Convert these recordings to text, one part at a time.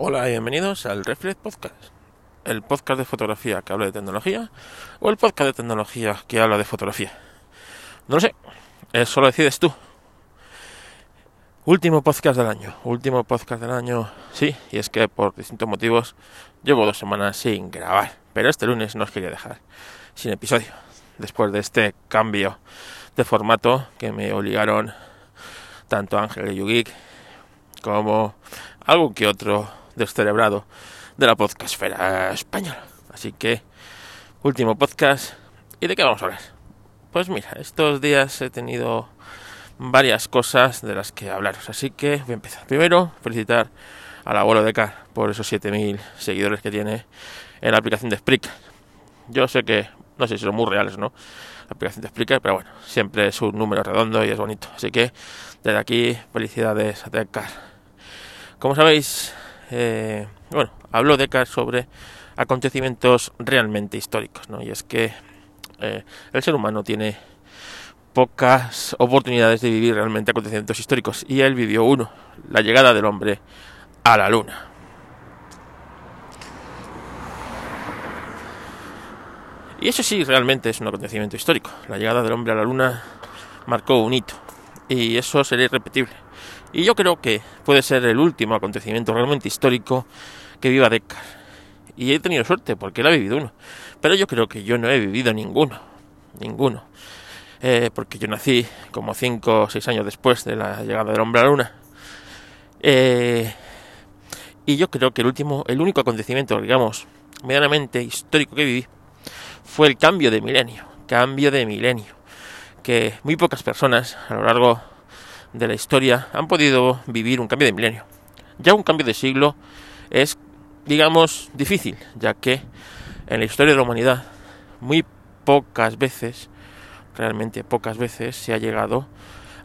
Hola y bienvenidos al Reflex Podcast, el podcast de fotografía que habla de tecnología o el podcast de tecnología que habla de fotografía. No lo sé, eso lo decides tú. Último podcast del año, último podcast del año, sí, y es que por distintos motivos llevo dos semanas sin grabar, pero este lunes no os quería dejar sin episodio, después de este cambio de formato que me obligaron tanto Ángel y Yugik como algo que otro descerebrado de la podcastfera española. Así que, último podcast. ¿Y de qué vamos a hablar? Pues mira, estos días he tenido varias cosas de las que hablaros. Así que voy a empezar. Primero, felicitar al abuelo de Car por esos 7000 seguidores que tiene en la aplicación de Spreaker. Yo sé que, no sé si son muy reales no, la aplicación de Spreaker, pero bueno, siempre es un número redondo y es bonito. Así que, desde aquí, felicidades a Car. Como sabéis, eh, bueno, habló Descartes sobre acontecimientos realmente históricos, ¿no? Y es que eh, el ser humano tiene pocas oportunidades de vivir realmente acontecimientos históricos y él vivió uno, la llegada del hombre a la luna. Y eso sí realmente es un acontecimiento histórico. La llegada del hombre a la luna marcó un hito y eso sería irrepetible. Y yo creo que puede ser el último acontecimiento realmente histórico que viva Deckard. Y he tenido suerte porque él ha vivido uno. Pero yo creo que yo no he vivido ninguno. Ninguno. Eh, porque yo nací como 5 o 6 años después de la llegada del hombre a la luna. Eh, y yo creo que el último, el único acontecimiento, digamos, medianamente histórico que viví fue el cambio de milenio. Cambio de milenio. Que muy pocas personas a lo largo de la historia han podido vivir un cambio de milenio. Ya un cambio de siglo es, digamos, difícil, ya que en la historia de la humanidad muy pocas veces, realmente pocas veces, se ha llegado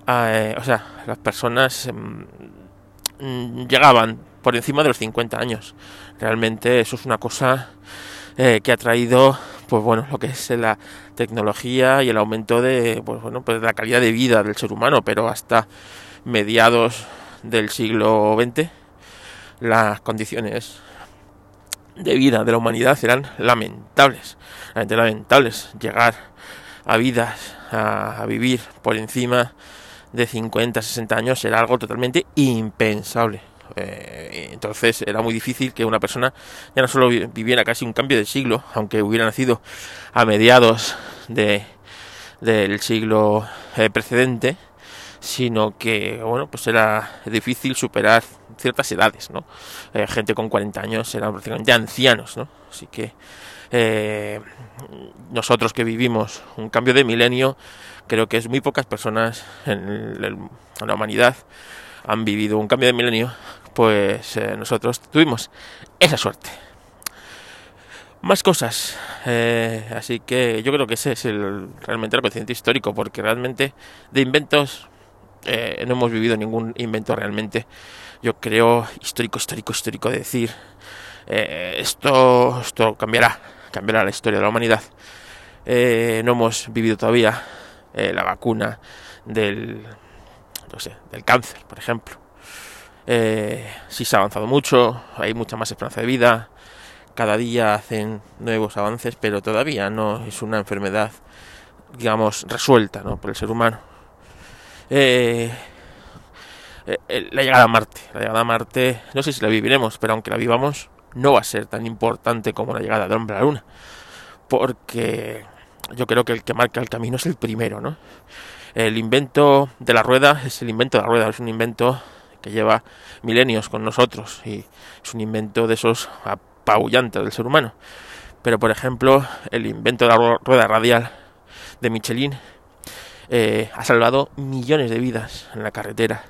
a... Eh, o sea, las personas em, llegaban por encima de los 50 años. Realmente eso es una cosa eh, que ha traído pues bueno lo que es la tecnología y el aumento de pues bueno pues la calidad de vida del ser humano pero hasta mediados del siglo XX las condiciones de vida de la humanidad eran lamentables lamentables. Llegar a vidas a, a vivir por encima de 50 60 años era algo totalmente impensable eh, entonces era muy difícil que una persona ya no solo viviera casi un cambio de siglo, aunque hubiera nacido a mediados de, del siglo eh, precedente, sino que bueno pues era difícil superar ciertas edades, ¿no? Eh, gente con 40 años eran prácticamente ancianos, ¿no? Así que nosotros que vivimos un cambio de milenio, creo que es muy pocas personas en la humanidad han vivido un cambio de milenio pues eh, nosotros tuvimos esa suerte. Más cosas, eh, así que yo creo que ese es el, realmente el acontecimiento histórico, porque realmente de inventos eh, no hemos vivido ningún invento realmente, yo creo, histórico, histórico, histórico, de decir, esto, esto cambiará, cambiará la historia de la humanidad. no hemos vivido todavía la vacuna del, no sé, del cáncer, por ejemplo. Eh, sí se ha avanzado mucho, hay mucha más esperanza de vida, cada día hacen nuevos avances, pero todavía no es una enfermedad, digamos, resuelta ¿no? por el ser humano. Eh, eh, la llegada a Marte, la llegada a Marte, no sé si la viviremos, pero aunque la vivamos, no va a ser tan importante como la llegada del hombre a la Luna, porque yo creo que el que marca el camino es el primero, ¿no? El invento de la rueda es el invento de la rueda, es un invento que lleva milenios con nosotros y es un invento de esos apabullantes del ser humano. Pero por ejemplo, el invento de la rueda radial de Michelin eh, ha salvado millones de vidas en la carretera.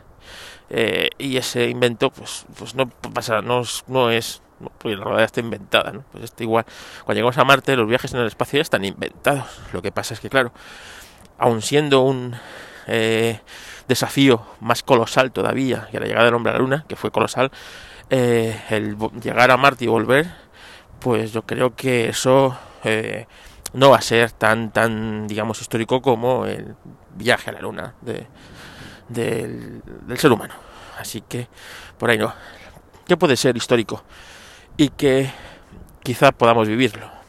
Eh, y ese invento, pues, pues no pasa, no, es porque la rueda está inventada, ¿no? Pues está igual. Cuando llegamos a Marte, los viajes en el espacio ya están inventados. Lo que pasa es que, claro, aun siendo un eh, desafío más colosal todavía que la llegada del hombre a la luna, que fue colosal, eh, el llegar a Marte y volver, pues yo creo que eso eh, no va a ser tan, tan, digamos, histórico como el viaje a la luna de, del, del ser humano. Así que por ahí no. que puede ser histórico y que quizá podamos vivirlo.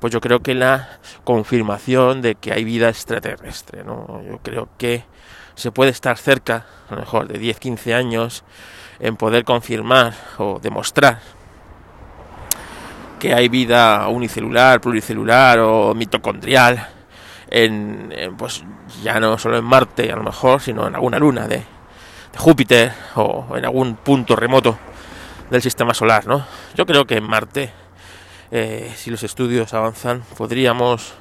Pues yo creo que la confirmación de que hay vida extraterrestre, ¿no? Yo creo que se puede estar cerca, a lo mejor de 10-15 años, en poder confirmar o demostrar que hay vida unicelular, pluricelular o mitocondrial en, pues ya no solo en Marte a lo mejor, sino en alguna luna de, Júpiter o en algún punto remoto del sistema solar, ¿no? Yo creo que en Marte, eh, si los estudios avanzan, podríamos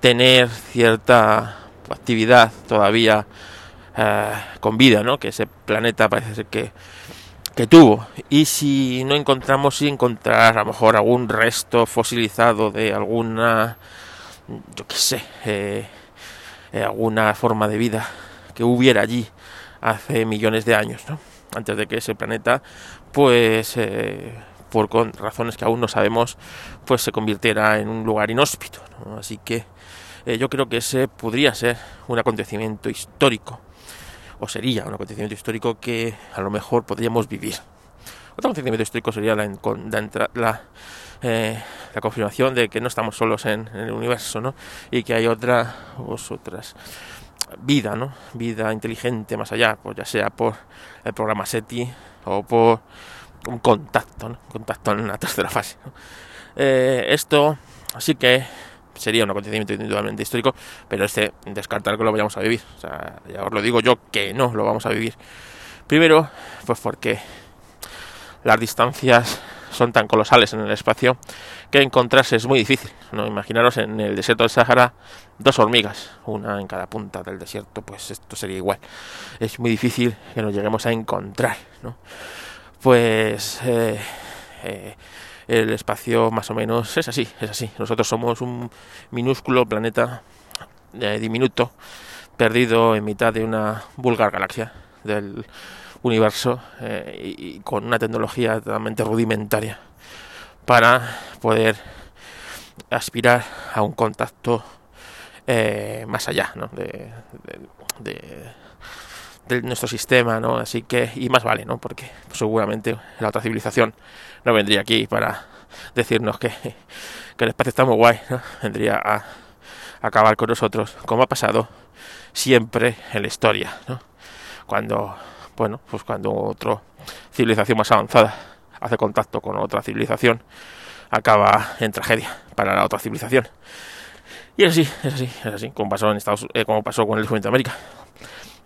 tener cierta actividad todavía eh, con vida, ¿no? Que ese planeta parece ser que que tuvo. Y si no encontramos, si encontrar a lo mejor algún resto fosilizado de alguna, yo qué sé, eh, alguna forma de vida que hubiera allí hace millones de años, ¿no? Antes de que ese planeta, pues, eh, por razones que aún no sabemos, pues se convirtiera en un lugar inhóspito. Así que yo creo que ese podría ser un acontecimiento histórico o sería un acontecimiento histórico que a lo mejor podríamos vivir. Otro acontecimiento histórico sería la, eh, confirmación de que no estamos solos en, el universo, ¿no? Y que hay otra, pues, otras vida, ¿no? Vida inteligente más allá, pues ya sea por el programa SETI o por un contacto, ¿no? contacto en la tercera fase. Eh, esto así que sería un acontecimiento indudablemente histórico, pero este descartar que lo vayamos a vivir. O sea, ya os lo digo yo que no lo vamos a vivir. Primero, pues porque las distancias son tan colosales en el espacio que encontrarse es muy difícil. ¿no? Imaginaros en el desierto del Sahara dos hormigas, una en cada punta del desierto, pues esto sería igual. Es muy difícil que nos lleguemos a encontrar. ¿no? Pues eh, eh, el espacio más o menos es así, es así. Nosotros somos un minúsculo planeta eh, diminuto perdido en mitad de una vulgar galaxia del universo eh, y, con una tecnología totalmente rudimentaria para poder aspirar a un contacto eh, más allá ¿no? de, de, nuestro sistema, ¿no? Así que, y más vale, ¿no? Porque seguramente la otra civilización no vendría aquí para decirnos que, el espacio está muy guay, vendría a, acabar con nosotros, como ha pasado siempre en la historia, cuando, bueno, pues cuando otra civilización más avanzada hace contacto con otra civilización, acaba en tragedia para la otra civilización. Y es así, es así, es así, como pasó en Estados eh, como pasó con el descubrimiento de América.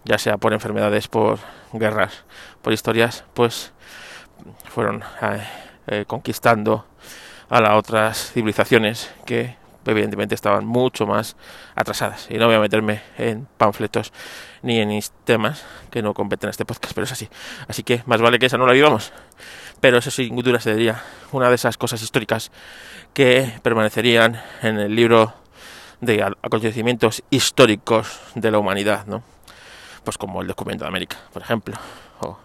Ya sea por enfermedades, por guerras, por historias, pues fueron eh, eh, conquistando a las otras civilizaciones que evidentemente estaban mucho más atrasadas. Y no voy a meterme en panfletos ni en temas que no competen a este podcast, pero es así. Así que más vale que esa no la vivamos. Pero eso sin duda sería una de esas cosas históricas que permanecerían en el libro de acontecimientos históricos de la humanidad, ¿no? Pues como el documento de América, por ejemplo, o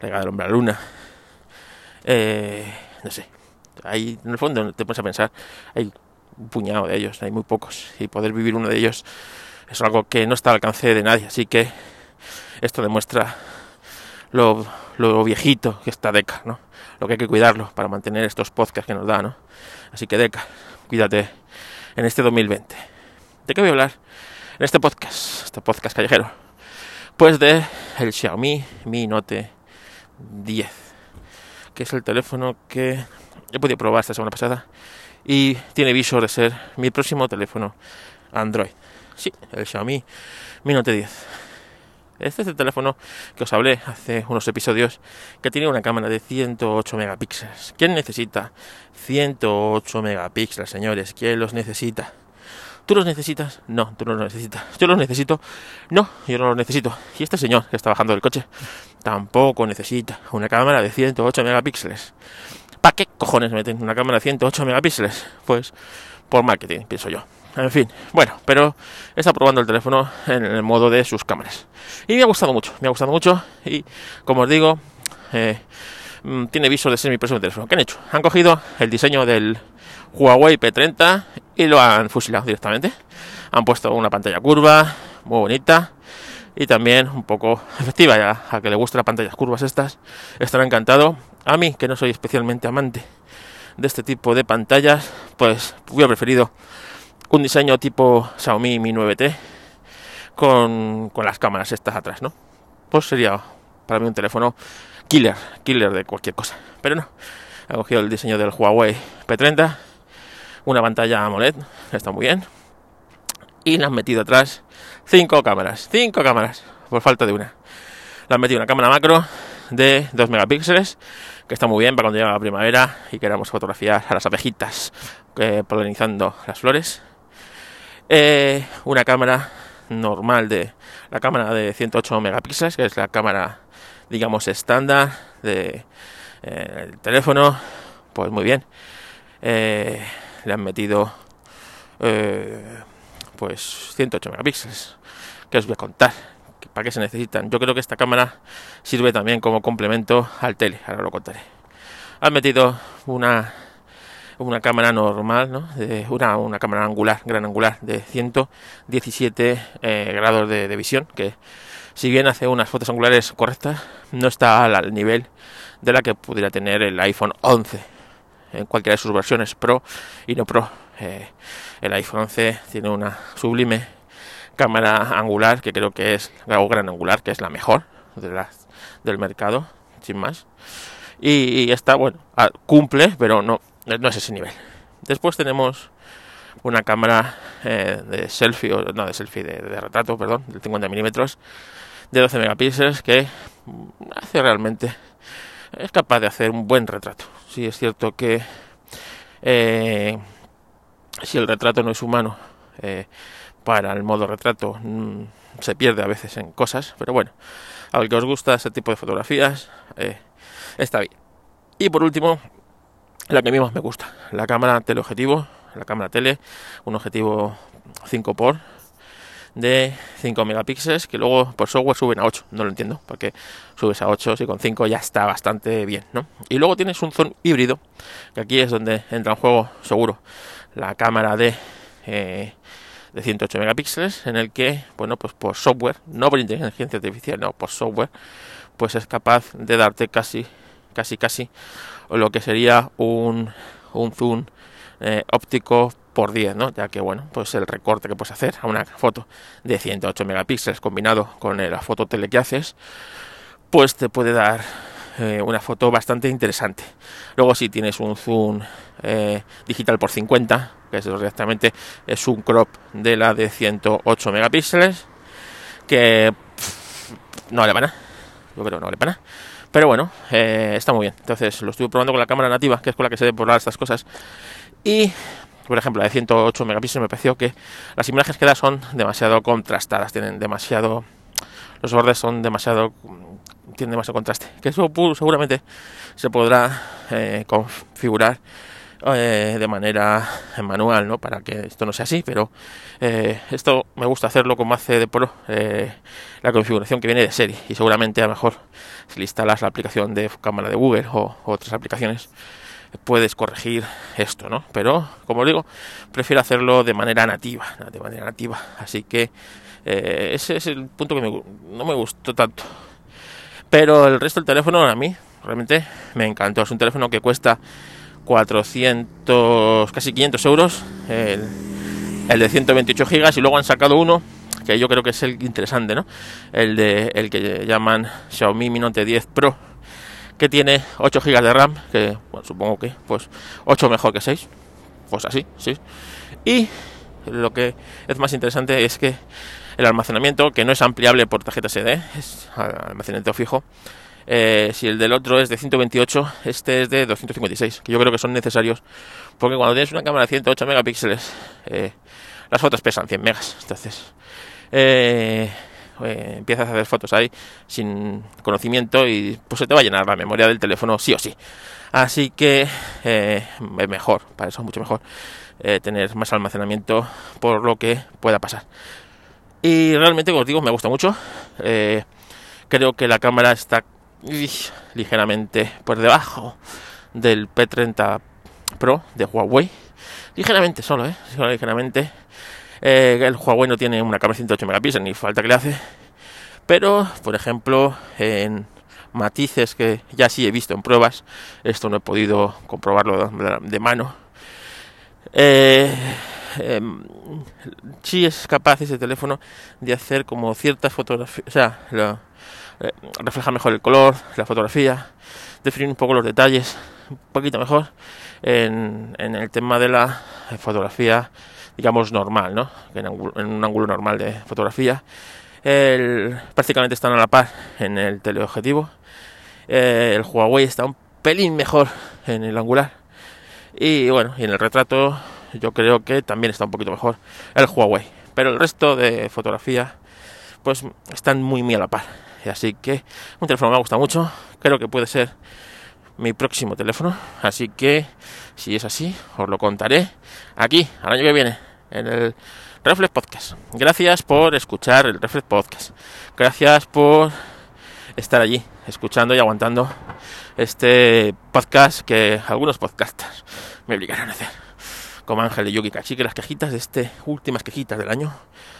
la llegada del hombre a la luna, eh, no sé, ahí en el fondo te pones a pensar, hay un puñado de ellos, hay muy pocos, y poder vivir uno de ellos es algo que no está al alcance de nadie, así que esto demuestra lo, lo viejito que está Deca, ¿no? Lo que hay que cuidarlo para mantener estos podcasts que nos da, ¿no? Así que Deca, cuídate en este 2020. ¿De qué voy a hablar en este podcast, este podcast callejero? Pues de el Xiaomi Mi Note 10 que es el teléfono que he podido probar esta semana pasada y tiene visor de ser mi próximo teléfono Android. Sí, el Xiaomi Mi Note 10. Este es el teléfono que os hablé hace unos episodios que tiene una cámara de 108 megapíxeles. ¿Quién necesita 108 megapíxeles, señores? ¿Quién los necesita? ¿Tú los necesitas? No, tú no los necesitas. ¿Yo los necesito? No, yo no los necesito. Y este señor que está bajando del coche tampoco necesita una cámara de 108 megapíxeles. ¿Para qué cojones meten una cámara de 108 megapíxeles? Pues por marketing, pienso yo. En fin, bueno, pero está probando el teléfono en el modo de sus cámaras. Y me ha gustado mucho, me ha gustado mucho. Y como os digo, eh, mm, tiene viso de ser mi próximo teléfono. ¿Qué han hecho? Han cogido el diseño del Huawei P30 y lo han fusilado directamente. Han puesto una pantalla curva, muy bonita y también un poco efectiva ya a que le gusten las pantallas curvas estas estará encantado a mí, que no soy especialmente amante de este tipo de pantallas, pues hubiera preferido un diseño tipo Xiaomi Mi 9T con, con las cámaras estas atrás, ¿no? Pues sería para mí un teléfono killer, killer de cualquier cosa. Pero no, he cogido el diseño del Huawei P30, una pantalla AMOLED, está muy bien, y le han metido atrás cinco cámaras, cinco cámaras, por falta de una. Le han metido una cámara macro de 2 megapíxeles, que está muy bien para cuando llega la primavera y queramos fotografiar a las abejitas eh, polinizando las flores. Eh, una cámara normal de la cámara de 108 megapíxeles, que es la cámara, digamos, estándar de eh, teléfono. Pues muy bien. Le han metido pues 108 megapíxeles. Que os voy a contar ¿Para qué se necesitan? Yo creo que esta cámara sirve también como complemento al tele, ahora lo contaré. Han metido una, una cámara normal, ¿no? de una, una cámara angular, gran angular, de 117 eh, grados de, visión, que si bien hace unas fotos angulares correctas, no está al nivel de la que pudiera tener el iPhone 11 en cualquiera de sus versiones Pro y no Pro. Eh, el iPhone 11 tiene una sublime cámara angular, que creo que es, o gran angular, que es la mejor de las, del mercado, sin más. Y, esta, bueno, ah, cumple, pero no, no es ese nivel. Después tenemos una cámara eh, de selfie, o no de selfie, de, retrato, perdón, de 50 milímetros, de 12 megapíxeles, que hace realmente, es capaz de hacer un buen retrato. Sí, es cierto que eh, si el retrato no es humano, eh, para el modo retrato mm, se pierde a veces en cosas, pero bueno, al que os gusta ese tipo de fotografías, eh, está bien. Y por último, la que a mí más me gusta, la cámara teleobjetivo, la cámara tele, un objetivo 5x de 5 megapíxeles que luego por software suben a 8, no lo entiendo, porque subes a 8 si con 5 ya está bastante bien, ¿no? Y luego tienes un zoom híbrido, que aquí es donde entra en juego seguro la cámara de eh, de 108 megapíxeles en el que, bueno, pues por software, no por inteligencia artificial, no, por software, pues es capaz de darte casi, casi, casi lo que sería un, un zoom eh, óptico por 10, ¿no? Ya que, bueno, pues el recorte que puedes hacer a una foto de 108 megapíxeles combinado con la foto tele que haces, pues te puede dar eh, una foto bastante interesante. Luego si tienes un zoom eh, digital por 50, que es directamente es un crop de la de 108 megapíxeles, que no vale para nada. Yo creo no vale para nada. Pero bueno, eh, está muy bien. Entonces lo estuve probando con la cámara nativa, que es con la que se debe probar estas cosas. Y, por ejemplo, la de 108 megapíxeles me pareció que las imágenes que da son demasiado contrastadas, tienen demasiado... Los bordes son demasiado tiene demasiado contraste. Que eso seguramente se podrá eh, configurar eh, de manera manual, ¿no? Para que esto no sea así, pero eh, esto me gusta hacerlo como hace de Pro la configuración que viene de serie y seguramente a lo mejor si le instalas la aplicación de cámara de Google o, otras aplicaciones puedes corregir esto, ¿no? Pero como digo, prefiero hacerlo de manera nativa, de manera nativa. Así que ese es el punto que no me gustó tanto pero el resto del teléfono a mí realmente me encantó. Es un teléfono que cuesta 400, casi 500 euros. El, de 128 gigas y luego han sacado uno que yo creo que es el interesante, ¿no? El de el que llaman Xiaomi Mi Note 10 Pro, que tiene 8 gigas de RAM, que supongo que pues 8 mejor que 6, pues así, sí. Y lo que es más interesante es que el almacenamiento, que no es ampliable por tarjeta SD, es almacenamiento fijo. Eh, si el del otro es de 128, este es de 256, que yo creo que son necesarios, porque cuando tienes una cámara de 108 megapíxeles, eh, las fotos pesan 100 megas, entonces eh, empiezas a hacer fotos ahí sin conocimiento y pues se te va a llenar la memoria del teléfono sí o sí. Así que es mejor, para eso es mucho mejor tener más almacenamiento por lo que pueda pasar. Y realmente, como os digo, me gusta mucho. Eh, creo que la cámara está ligeramente por debajo del P30 Pro de Huawei. Ligeramente solo, ¿eh? ligeramente. Eh, el Huawei no tiene una cámara de 108 megapíxeles, ni falta que le hace. Pero, por ejemplo, en matices que ya sí he visto en pruebas. Esto no he podido comprobarlo de, mano. Eh, em, sí es capaz ese teléfono de hacer como ciertas fotografías, o sea, eh, refleja mejor el color, la fotografía, definir un poco los detalles, un poquito mejor en, en el tema de la fotografía, digamos, normal, ¿no? En, un ángulo normal de fotografía. Prácticamente están a la par en el teleobjetivo. Eh, el Huawei está un pelín mejor en el angular. Y bueno, y en el retrato yo creo que también está un poquito mejor el Huawei. Pero el resto de fotografía pues están muy muy a la par. Así que un teléfono me ha gustado mucho. Creo que puede ser mi próximo teléfono. Así que si es así, os lo contaré aquí, al año que viene, en el Reflex Podcast. Gracias por escuchar el Reflex Podcast. Gracias por estar allí, escuchando y aguantando este podcast que algunos podcasters me obligaron a hacer. Como Ángel de Yugi Así que las quejitas de este, últimas quejitas del año,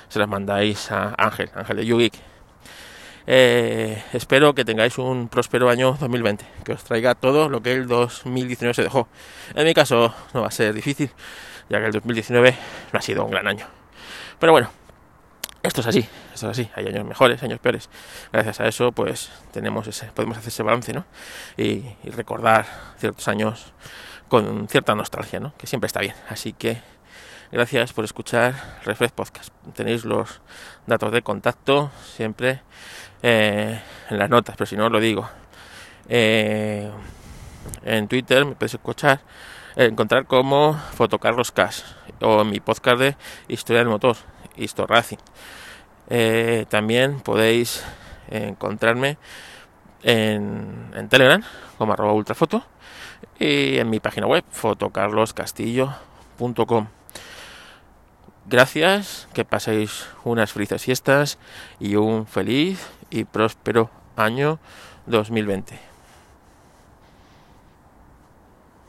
se las mandáis a Ángel, Ángel de Yugi eh, espero que tengáis un próspero año 2020, que os traiga todo lo que el 2019 se dejó. En mi caso no va a ser difícil, ya que el 2019 no ha sido un gran año. Pero bueno, esto es así, esto es así. Hay años mejores, años peores. Gracias a eso, pues tenemos ese, podemos hacer ese balance, ¿no? Y, recordar ciertos años con cierta nostalgia, ¿no? Que siempre está bien. Así que gracias por escuchar Reflex Podcast. Tenéis los datos de contacto siempre eh, en las notas, pero si no lo digo. Eh, en Twitter me podéis escuchar, eh, encontrar como Fotocarlos Cash o mi podcast de Historia del Motor, Histo Racing. también podéis encontrarme en, en, Telegram como arroba ultrafoto y en mi página web fotocarloscastillo.com. Gracias, que paséis unas felices fiestas y un feliz y próspero año 2020.